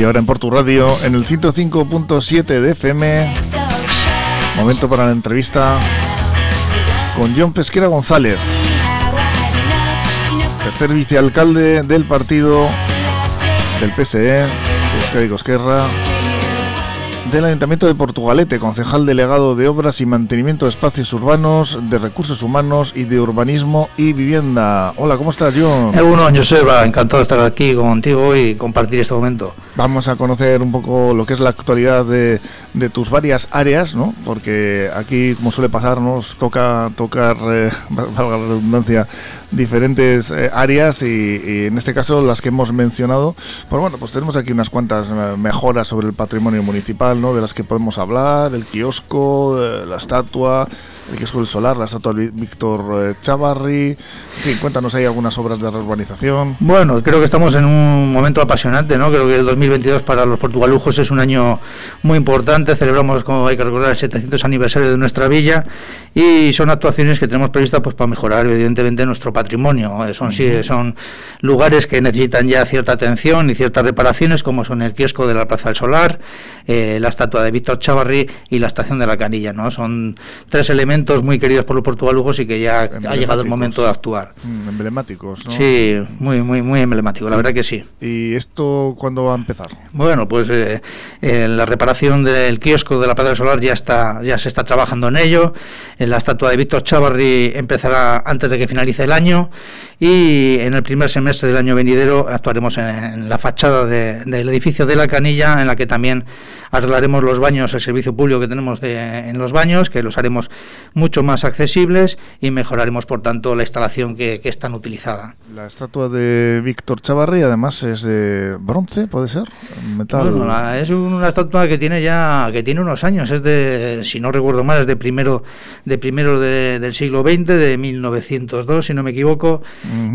Y ahora en Portu Radio, en el 105.7 de FM, momento para la entrevista con John Pesquera González, tercer vicealcalde del partido del PSE, Euskadi Esquerra del Ayuntamiento de Portugalete, concejal delegado de Obras y Mantenimiento de Espacios Urbanos, de Recursos Humanos y de Urbanismo y Vivienda. Hola, ¿cómo estás, John? Bueno, Joseba, encantado de estar aquí contigo y compartir este momento. Vamos a conocer un poco lo que es la actualidad de, tus varias áreas, ¿no? Porque aquí, como suele pasar, nos toca tocar, eh, valga la redundancia, diferentes eh, áreas y, en este caso las que hemos mencionado. Pues bueno, pues tenemos aquí unas cuantas eh, mejoras sobre el patrimonio municipal, ¿no? De las que podemos hablar, el kiosco, la estatua, el kiosco del solar, la estatua de Víctor Chavarri. En fin, cuéntanos, ¿hay algunas obras de reurbanización? Bueno, creo que estamos en un momento apasionante, ¿no? Creo que el 2022 para los portugalujos es un año muy importante. Celebramos, como hay que recordar, el 700 aniversario de nuestra villa y son actuaciones que tenemos previstas pues, para mejorar, evidentemente, nuestro patrimonio. Eh, son, sí, son lugares que necesitan ya cierta atención y ciertas reparaciones, como son el kiosco de la Plaza del Solar, eh, la estatua de Víctor Chavarri y la estación de la Canilla. ¿no? Son tres elementos muy queridos por los portugalujos y que ya ha llegado el momento de actuar. Mm, emblemáticos, ¿no? Sí, muy, muy, muy emblemático, la verdad que sí. ¿Y esto cuándo va a empezar? Bueno, pues eh, la reparación del kiosco de la Plaza del Solar ya, está, ya se está trabajando en ello. la estatua de Víctor Chavarri empezará antes de que finalice el año y en el primer semestre del año venidero actuaremos en, la fachada del edificio de la Canilla, en la que también arreglaremos los baños, el servicio público que tenemos en los baños, que los haremos mucho más accesibles y mejoraremos, por tanto, la instalación que, es tan utilizada. La estatua de Víctor Chavarri, además, es de bronce, ¿puede ser? Metal. es una estatua que tiene ya que tiene unos años, es de, si no recuerdo mal, es de primero de primero del siglo XX, de 1902, si no me equivoco,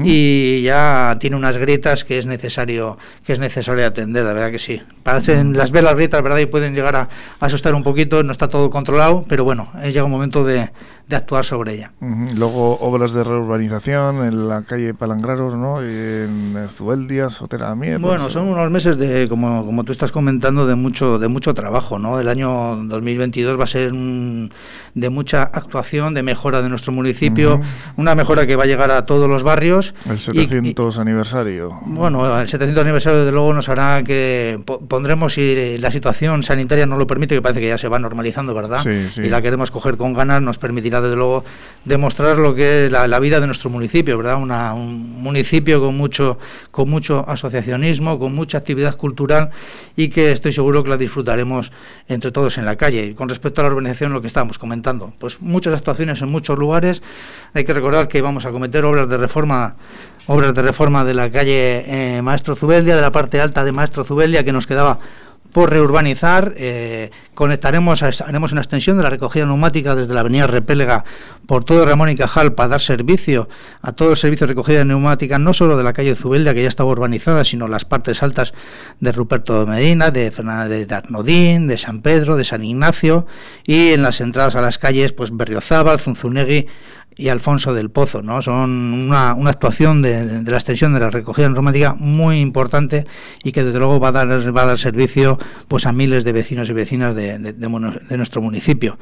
y ya tiene unas grietas que es necesario que es necesario atender, la verdad que sí. Parecen las velas grietas, ¿verdad? Pueden llegar a, asustar un poquito, no está todo controlado, pero bueno, es llega un momento de, de actuar sobre ella. Luego obras de reurbanización en la calle Palangraros, ¿no? Y en Zueldia, Sotera Bueno, son unos meses de, como, como tú estás comentando, de mucho, de mucho trabajo, ¿no? El año 2022 va a ser de mucha actuación, de mejora de nuestro municipio, una mejora que va a llegar a todos los barrios. El 700 aniversario. Bueno, el 700 aniversario desde luego nos hará que pondremos, si la situación sanitaria no lo permite, que parece que ya se va normalizando, ¿verdad? Y la queremos coger con ganas, nos permitirá desde luego demostrar lo que es la, vida de nuestro municipio, ¿verdad? un municipio con mucho, con mucho asociacionismo, con mucha actividad cultural y que estoy seguro que la disfrutaremos entre todos en la calle. Y con respecto a la urbanización, lo que estábamos comentando, pues muchas actuaciones en muchos lugares. Hay que recordar que vamos a cometer obras de reforma obras de reforma de la calle eh, Maestro Zubeldia, de la parte alta de Maestro Zubeldia, que nos quedaba por reurbanizar. Eh, conectaremos, haremos una extensión de la recogida neumática desde la avenida Repélega por todo Ramón y Cajal para dar servicio a todo el servicio de recogida de neumática, no solo de la calle Zubelda, que ya estaba urbanizada, sino las partes altas de Ruperto de Medina, de Fernández de Arnodín, de San Pedro, de San Ignacio y en las entradas a las calles, pues Berriozábal, Zunzunegui, y Alfonso del Pozo, ¿no? Son una, una actuación de, la extensión de la recogida romántica muy importante y que desde luego va a dar, va a dar servicio pues a miles de vecinos y vecinas de, de nuestro municipio.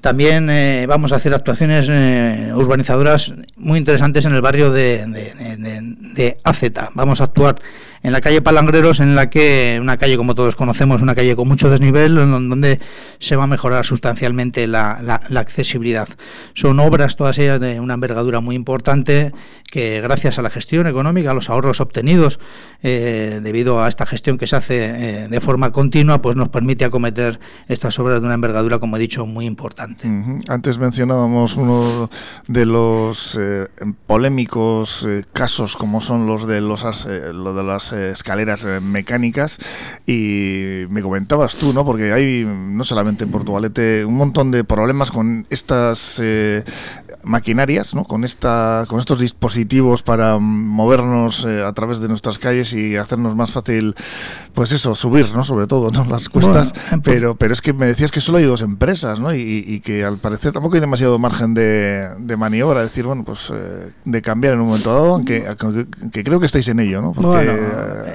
También eh, vamos a hacer actuaciones eh, urbanizadoras muy interesantes en el barrio de, de, de, AZ. Vamos a actuar en la calle Palangreros, en la que, una calle como todos conocemos, una calle con mucho desnivel, donde se va a mejorar sustancialmente la, accesibilidad. Son obras todas ellas de una envergadura muy importante que gracias a la gestión económica, a los ahorros obtenidos eh, debido a esta gestión que se hace eh, de forma continua, pues nos permite acometer estas obras de una envergadura, como he dicho, muy importante. Antes mencionábamos uno de los eh, polémicos casos como son los de los lo de las escaleras eh, mecánicas y me comentabas tú, ¿no? Porque hay no solamente en Portugalete un montón de problemas con estas eh, maquinarias, ¿no? Con esta, con estos dispositivos para movernos eh, a través de nuestras calles y hacernos más fácil, pues eso, subir, ¿no? Sobre todo, ¿no? Las cuestas. pero, pero es que me decías que solo hay dos empresas, ¿no? Y, que al parecer tampoco hay demasiado margen de, de maniobra, decir, bueno, pues de cambiar en un momento dado, aunque, que creo que estáis en ello, ¿no? Porque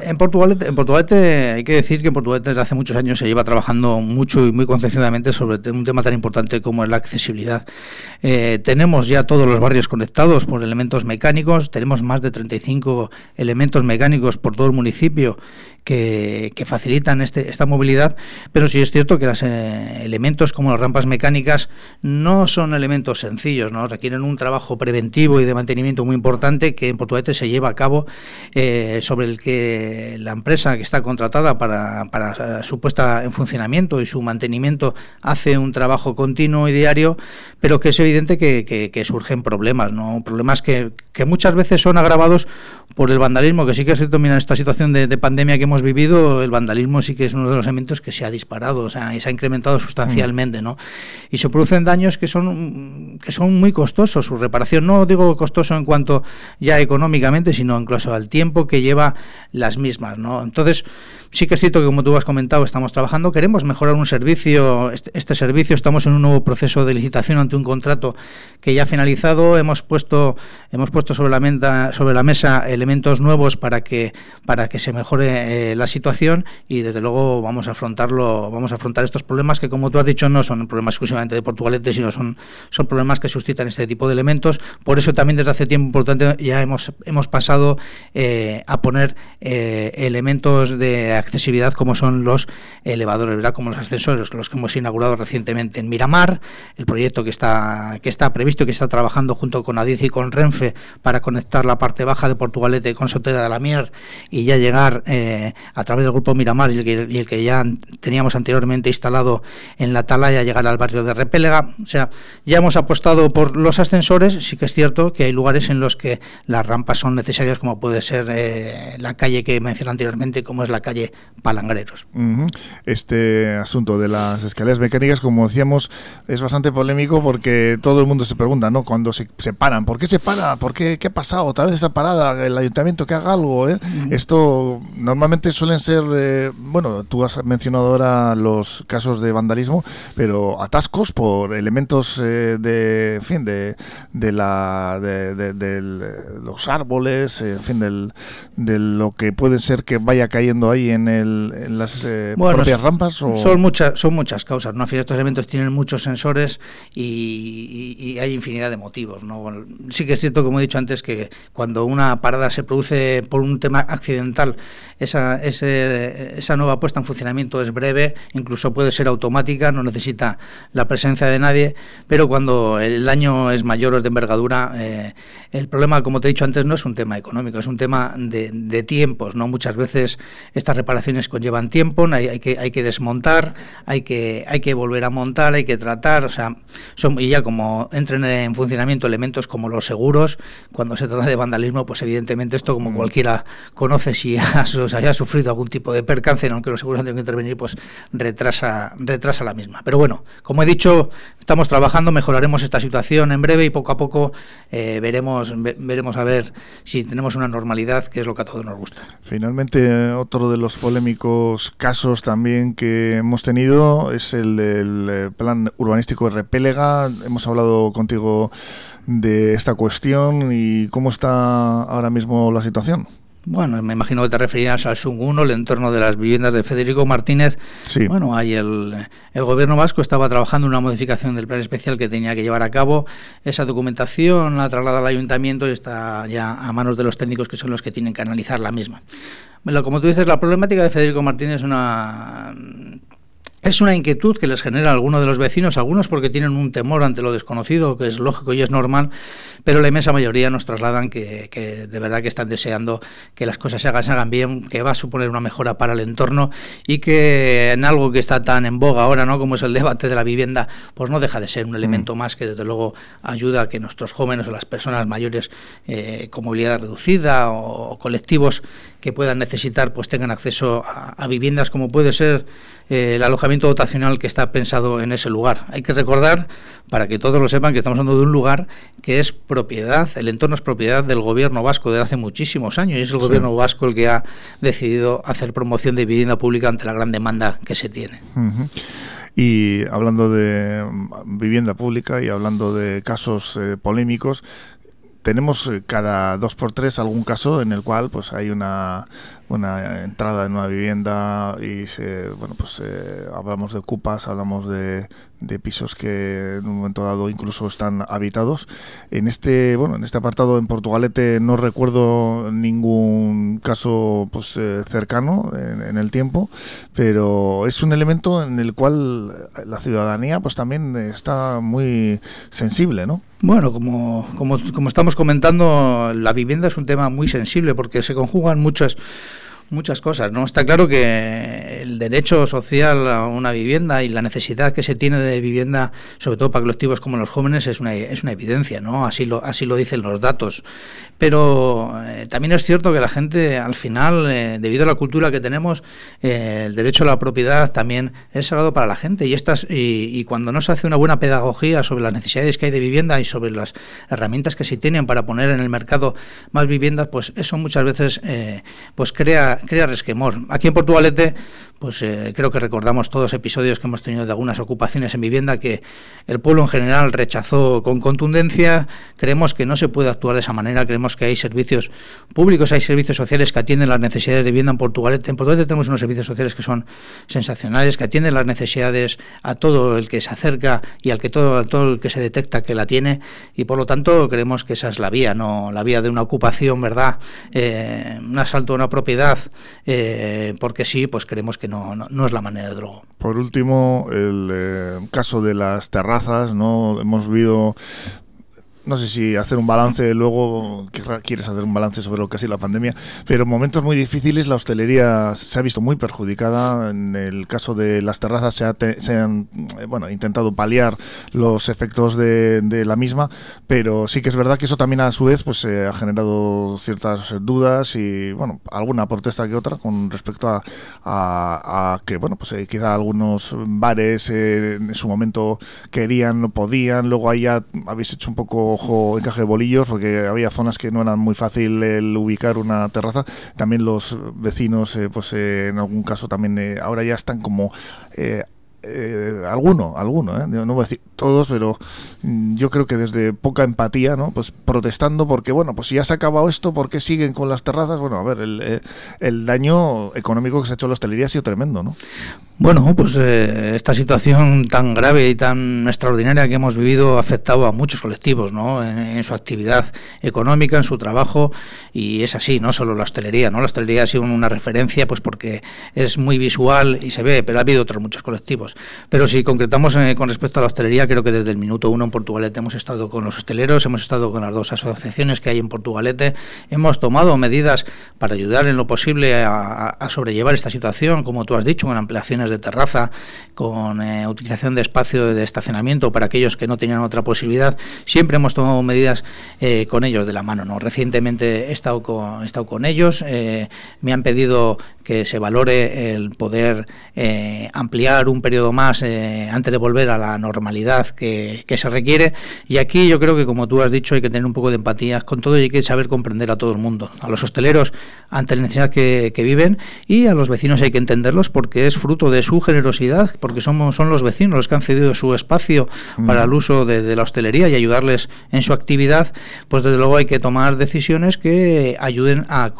en Portugalete, en Portugalete hay que decir que en Portugalete desde hace muchos años se lleva trabajando mucho y muy concentrada sobre un tema tan importante como es la accesibilidad. Eh, tenemos ya todos los barrios conectados por elementos mecánicos, tenemos más de 35 elementos mecánicos por todo el municipio que, facilitan este, esta movilidad, pero sí es cierto que los eh, elementos como las rampas mecánicas no son elementos sencillos, ¿no? requieren un trabajo preventivo y de mantenimiento muy importante que en Portugalete se lleva a cabo, eh, sobre el que la empresa que está contratada para, para su puesta en funcionamiento y su mantenimiento hace un trabajo continuo y diario, pero que es evidente que, surgen problemas, ¿no? problemas que, muchas veces son agravados por el vandalismo, que sí que es cierto, mira, esta situación de pandemia que hemos vivido, el vandalismo sí que es uno de los elementos que se ha disparado, o sea, y se ha incrementado sustancialmente, ¿no? Y se producen daños que son, que son muy costosos, su reparación, no digo costoso en cuanto ya económicamente, sino incluso al tiempo que lleva las mismas, ¿no? Entonces, Sí que es cierto que, como tú has comentado, estamos trabajando. Queremos mejorar un servicio, este, este, servicio. Estamos en un nuevo proceso de licitación ante un contrato que ya ha finalizado. Hemos puesto, hemos puesto sobre la mesa, elementos nuevos para que, para que se mejore eh, la situación y, desde luego, vamos a afrontarlo, vamos a afrontar estos problemas que, como tú has dicho, no son problemas exclusivamente de Portugalete, sino son, son problemas que suscitan este tipo de elementos. Por eso también desde hace tiempo importante ya hemos, hemos pasado eh, a poner eh, elementos de accesibilidad como son los elevadores, ¿verdad? como los ascensores, los que hemos inaugurado recientemente en Miramar, el proyecto que está, que está previsto que está trabajando junto con Adiz y con Renfe para conectar la parte baja de Portugalete con Sotera de la Mier y ya llegar eh, a través del grupo Miramar y el, que, ya teníamos anteriormente instalado en la Talaya, llegar al barrio de Repélega. O sea, ya hemos apostado por los ascensores, sí que es cierto que hay lugares en los que las rampas son necesarias, como puede ser eh, la calle que mencioné anteriormente, como es la calle palangreros. Este asunto de las escaleras mecánicas, como decíamos, es bastante polémico porque todo el mundo se pregunta, ¿no? Cuando se, se paran, ¿por qué se para? ¿Por qué, qué ha pasado? ¿Otra vez esa parada? ¿El ayuntamiento que haga algo? Eh? Esto normalmente suelen ser, eh, bueno, tú has mencionado ahora los casos de vandalismo, pero atascos por elementos eh, de, en fin, de, de la, de, los árboles, en fin, del, de lo que puede ser que vaya cayendo ahí en en las eh, propias rampas? Son, muchas, son muchas causas. ¿no? Al final estos elementos tienen muchos sensores y, hay infinidad de motivos. ¿no? sí que es cierto, como he dicho antes, que cuando una parada se produce por un tema accidental, esa, esa nueva puesta en funcionamiento es breve, incluso puede ser automática, no necesita la presencia de nadie, pero cuando el daño es mayor o es de envergadura, eh, el problema, como te he dicho antes, no es un tema económico, es un tema de, de tiempos. ¿no? Muchas veces estas reparaciones conllevan tiempo, hay, que, hay que desmontar, hay que, hay que volver a montar, hay que tratar, o sea, son, y ya como entren en funcionamiento elementos como los seguros, cuando se trata de vandalismo, pues evidentemente esto como mm. cualquiera conoce si haya sufrido algún tipo de percance, aunque los seguros han tenido que intervenir, pues retrasa, retrasa la misma. Pero bueno, como he dicho, estamos trabajando, mejoraremos esta situación en breve y poco a poco eh, veremos, veremos a ver si tenemos una normalidad, que es lo que a todos nos gusta. Finalmente, otro de los polémicos casos también que hemos tenido es el del eh, plan urbanístico de Repélega. Hemos hablado contigo de esta cuestión y cómo está ahora mismo la situación. Bueno, me imagino que te referías al SUN 1, el entorno de las viviendas de Federico Martínez. Sí. Bueno, ahí el, el, gobierno vasco estaba trabajando en una modificación del plan especial que tenía que llevar a cabo. Esa documentación la traslada al ayuntamiento y está ya a manos de los técnicos que son los que tienen que analizar la misma. Bueno, como tú dices, la problemática de Federico Martínez es una es una inquietud que les genera a algunos de los vecinos, algunos porque tienen un temor ante lo desconocido, que es lógico y es normal, pero la inmensa mayoría nos trasladan que, de verdad que están deseando que las cosas se hagan, se hagan bien, que va a suponer una mejora para el entorno y que en algo que está tan en boga ahora, ¿no? como es el debate de la vivienda, pues no deja de ser un mm. elemento más que desde luego ayuda a que nuestros jóvenes o las personas mayores eh, con movilidad reducida o, colectivos que puedan necesitar pues tengan acceso a viviendas como puede ser el alojamiento dotacional que está pensado en ese lugar. Hay que recordar, para que todos lo sepan, que estamos hablando de un lugar que es propiedad, el entorno es propiedad del gobierno vasco desde hace muchísimos años y es el gobierno vasco el que ha decidido hacer promoción de vivienda pública ante la gran demanda que se tiene. Y hablando de vivienda pública y hablando de casos eh, polémicos, tenemos eh, cada dos por tres algún caso en el cual pues hay una una entrada en una vivienda y se, bueno, pues eh, hablamos de ocupas, hablamos de, de, pisos que en un momento dado incluso están habitados. En este, bueno, en este apartado en Portugalete no recuerdo ningún caso pues eh, cercano en, el tiempo, pero es un elemento en el cual la ciudadanía pues también está muy sensible, ¿no? Bueno, como, como, como estamos comentando, la vivienda es un tema muy sensible porque se conjugan muchas muchas cosas, ¿no? Está claro que el derecho social a una vivienda y la necesidad que se tiene de vivienda, sobre todo para colectivos como los jóvenes, es una, es una evidencia, ¿no? Así lo, así lo dicen los datos. Pero eh, también es cierto que la gente, al final, eh, debido a la cultura que tenemos, eh, el derecho a la propiedad también es sagrado para la gente. Y, estas, y, cuando no se hace una buena pedagogía sobre las necesidades que hay de vivienda y sobre las herramientas que se tienen para poner en el mercado más viviendas, pues eso muchas veces pues crea, crea resquemor. Aquí en Portugalete pues eh, creo que recordamos todos episodios que hemos tenido de algunas ocupaciones en vivienda que el pueblo en general rechazó con contundencia. Creemos que no se puede actuar de esa manera. Creemos que hay servicios públicos, hay servicios sociales que atienden las necesidades de vivienda en Portugalete. En Portugalete tenemos unos servicios sociales que son sensacionales, que atienden las necesidades a todo el que se acerca y al que todo, todo el que se detecta que la tiene. Y por lo tanto creemos que esa es la vía, no la vía de una ocupación, ¿verdad? Eh, un asalto a una propiedad, eh, porque sí, pues creemos que no, no, es la manera de drogo. Por último, el eh, caso de las terrazas, ¿no? Hemos visto no sé si hacer un balance, luego quieres hacer un balance sobre lo que ha sido la pandemia, pero en momentos muy difíciles la hostelería se ha visto muy perjudicada. En el caso de las terrazas se, han eh, bueno, intentado paliar los efectos de, la misma, pero sí que es verdad que eso también a su vez pues ha generado ciertas dudas y bueno, alguna protesta que otra con respecto a, a, que bueno, pues eh, quizá algunos bares eh, en su momento querían, no podían, luego ahí ya habéis hecho un poco ojo encaje de bolillos porque había zonas que no eran muy fácil el ubicar una terraza. También los vecinos, eh, pues eh, en algún caso también eh, ahora ya están como eh, alguno, alguno, ¿eh? no voy a decir todos, pero mm, yo creo que desde poca empatía, ¿no? Pues protestando porque, bueno, pues si ya se ha acabado esto, ¿por qué siguen con las terrazas? Bueno, a ver, el, eh, el daño económico que se ha hecho a la hostelería ha sido tremendo, ¿no? Bueno, pues eh, esta situación tan grave y tan extraordinaria que hemos vivido ha afectado a muchos colectivos, ¿no? En, su actividad económica, en su trabajo, y es así, no solo la hostelería, ¿no? La hostelería ha sido una referencia, pues porque es muy visual y se ve, pero ha habido otros muchos colectivos. Pero si concretamos eh, con respecto a la hostelería, creo que desde el minuto uno en Portugalete hemos estado con los hosteleros, hemos estado con las dos asociaciones que hay en Portugalete, hemos tomado medidas para ayudar en lo posible a, sobrellevar esta situación, como tú has dicho, con ampliaciones de terraza, con eh, utilización de espacio de estacionamiento para aquellos que no tenían otra posibilidad. Siempre hemos tomado medidas eh, con ellos de la mano. ¿no? Recientemente he estado con, he estado con ellos, me han pedido que se valore el poder ampliar un periodo más eh, antes de volver a la normalidad que, se requiere. Y aquí yo creo que, como tú has dicho, hay que tener un poco de empatía con todo y hay que saber comprender a todo el mundo, a los hosteleros ante la necesidad que, viven y a los vecinos hay que entenderlos porque es fruto de su generosidad, porque somos, son los vecinos los que han cedido su espacio para el uso de, la hostelería y ayudarles en su actividad, pues desde luego hay que tomar decisiones que ayuden a,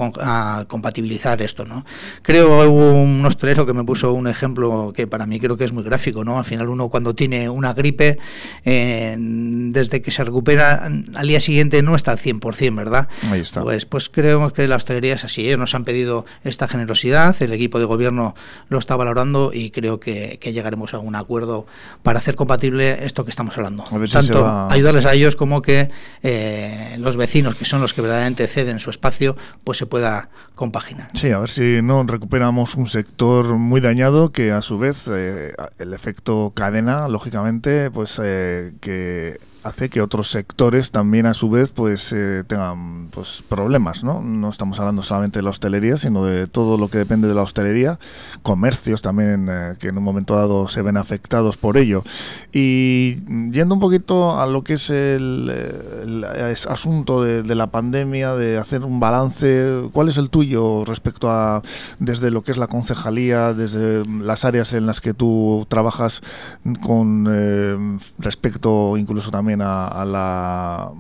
compatibilizar esto. ¿no? Creo hubo un hostelero que me puso un ejemplo que para mí creo que es muy gráfico, ¿no? Al final uno cuando tiene una gripe, eh, desde que se recupera al día siguiente no está al 100%, ¿verdad? Ahí está. Pues, pues creemos que la hostelería es así, ¿eh? nos han pedido esta generosidad, el equipo de gobierno lo está valorando y creo que, llegaremos a un acuerdo para hacer compatible esto que estamos hablando. Tanto ayudarles a ellos como que eh, los vecinos, que son los que verdaderamente ceden su espacio, pues se pueda compaginar. Sí, a ver si no recuperamos un sector muy dañado que a su vez el efecto cadena, lógicamente, pues eh, que hace que otros sectores también a su vez pues eh, tengan pues problemas no no estamos hablando solamente de la hostelería sino de todo lo que depende de la hostelería comercios también eh, que en un momento dado se ven afectados por ello. Y yendo un poquito a lo que es el, asunto de, la pandemia de hacer un balance cuál es el tuyo respecto a desde lo que es la concejalía desde las áreas en las que tú trabajas con eh, respecto incluso también a, la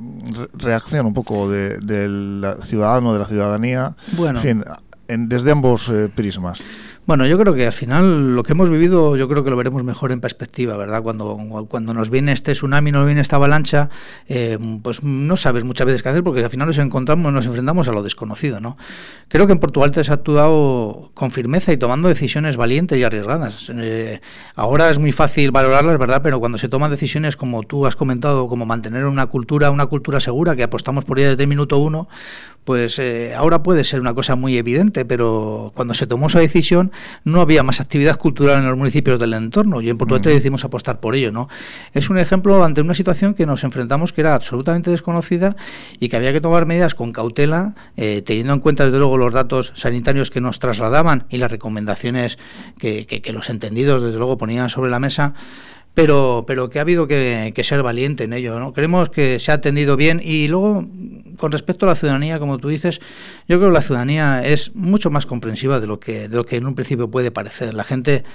reacción un poco del ciudadano, de la ciudadanía. Bueno. En fin, desde ambos prismas. Bueno, yo creo que al final lo que hemos vivido, yo creo que lo veremos mejor en perspectiva, ¿verdad? Cuando, cuando nos viene este tsunami, nos viene esta avalancha, eh, pues no sabes muchas veces qué hacer porque al final nos encontramos, nos enfrentamos a lo desconocido, ¿no? Creo que en Portugal te has actuado con firmeza y tomando decisiones valientes y arriesgadas. Eh, ahora es muy fácil valorarlas, ¿verdad? Pero cuando se toman decisiones como tú has comentado, como mantener una cultura, una cultura segura, que apostamos por ella desde el minuto uno, pues eh, ahora puede ser una cosa muy evidente, pero cuando se tomó esa decisión no había más actividad cultural en los municipios del entorno y en Portugal decidimos apostar por ello. ¿no? Es un ejemplo ante una situación que nos enfrentamos que era absolutamente desconocida y que había que tomar medidas con cautela, eh, teniendo en cuenta desde luego los datos sanitarios que nos trasladaban y las recomendaciones que, que los entendidos desde luego ponían sobre la mesa pero, pero que ha habido que, ser valiente en ello. ¿no? Creemos que se ha atendido bien y luego, con respecto a la ciudadanía, como tú dices, yo creo que la ciudadanía es mucho más comprensiva de lo que, de lo que en un principio puede parecer. La gente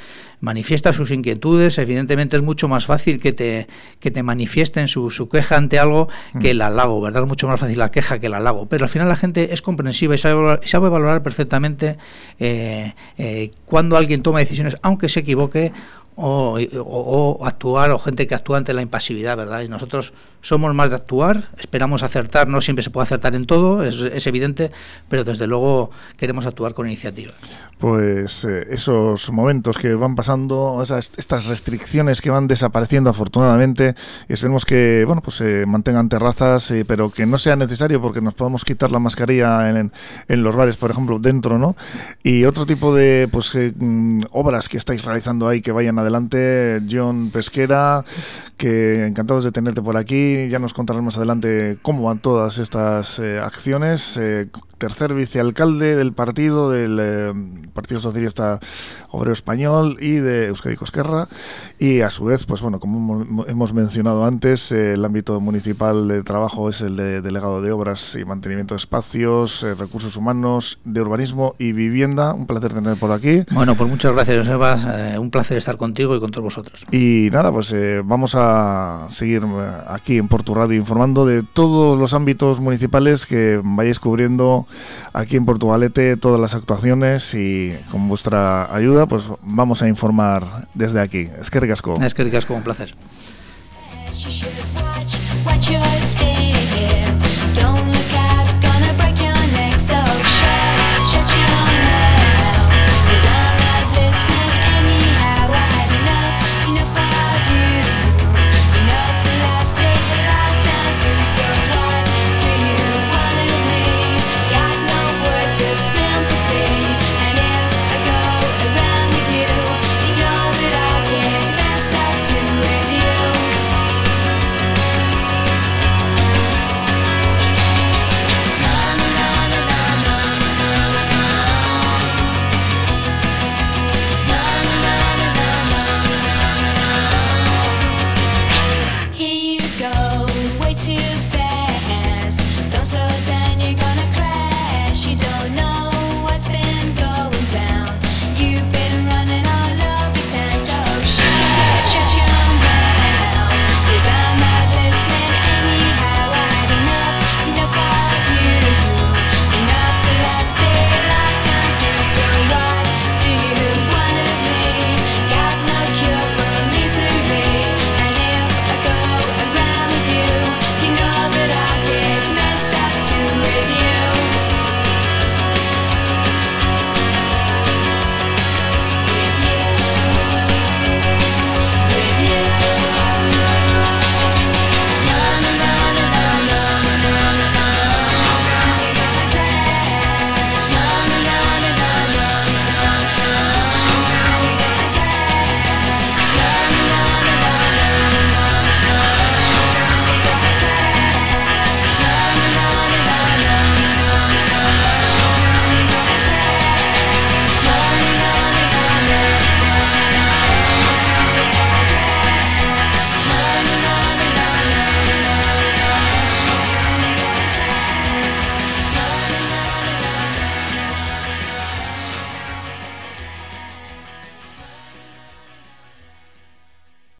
manifiesta sus inquietudes, evidentemente es mucho más fácil que te, que te manifiesten su, su queja ante algo que mm. el halago, ¿verdad? Es mucho más fácil la queja que el halago, pero al final la gente es comprensiva y sabe, sabe valorar perfectamente eh, eh, cuando alguien toma decisiones, aunque se equivoque, o, actuar o gente que actúa ante la impasividad, ¿verdad? Y nosotros somos más de actuar, esperamos acertar, no siempre se puede acertar en todo, es, evidente, pero desde luego queremos actuar con iniciativa. Pues eh, esos momentos que van pasando, esas, estas restricciones que van desapareciendo afortunadamente, esperemos que bueno pues se mantengan terrazas, eh, pero que no sea necesario porque nos podemos quitar la mascarilla en, en, los bares, por ejemplo, dentro, ¿no? Y otro tipo de pues mm, obras que estáis realizando ahí que vayan adelante, John Pesquera, que encantados de tenerte por aquí. Ya nos contarás más adelante cómo van todas estas eh, acciones. Eh, tercer vicealcalde del partido, del eh, Partido Socialista Obrero Español y de Euskadi Cosquerra. Y a su vez, pues bueno, como hemos mencionado antes, el ámbito municipal de trabajo es el de delegado de obras y mantenimiento de espacios, recursos humanos, de urbanismo y vivienda. Un placer tener por aquí. Bueno, pues muchas gracias, Sebas. un placer estar contigo y con todos vosotros. Y nada, pues vamos a seguir eh, aquí en Porto Radio informando de todos los ámbitos municipales que vayáis cubriendo aquí en Portugalete, todas las actuaciones y con vuestra ayuda pues vamos a informar desde aquí. Es que ricasco. Es que ricasco, un placer.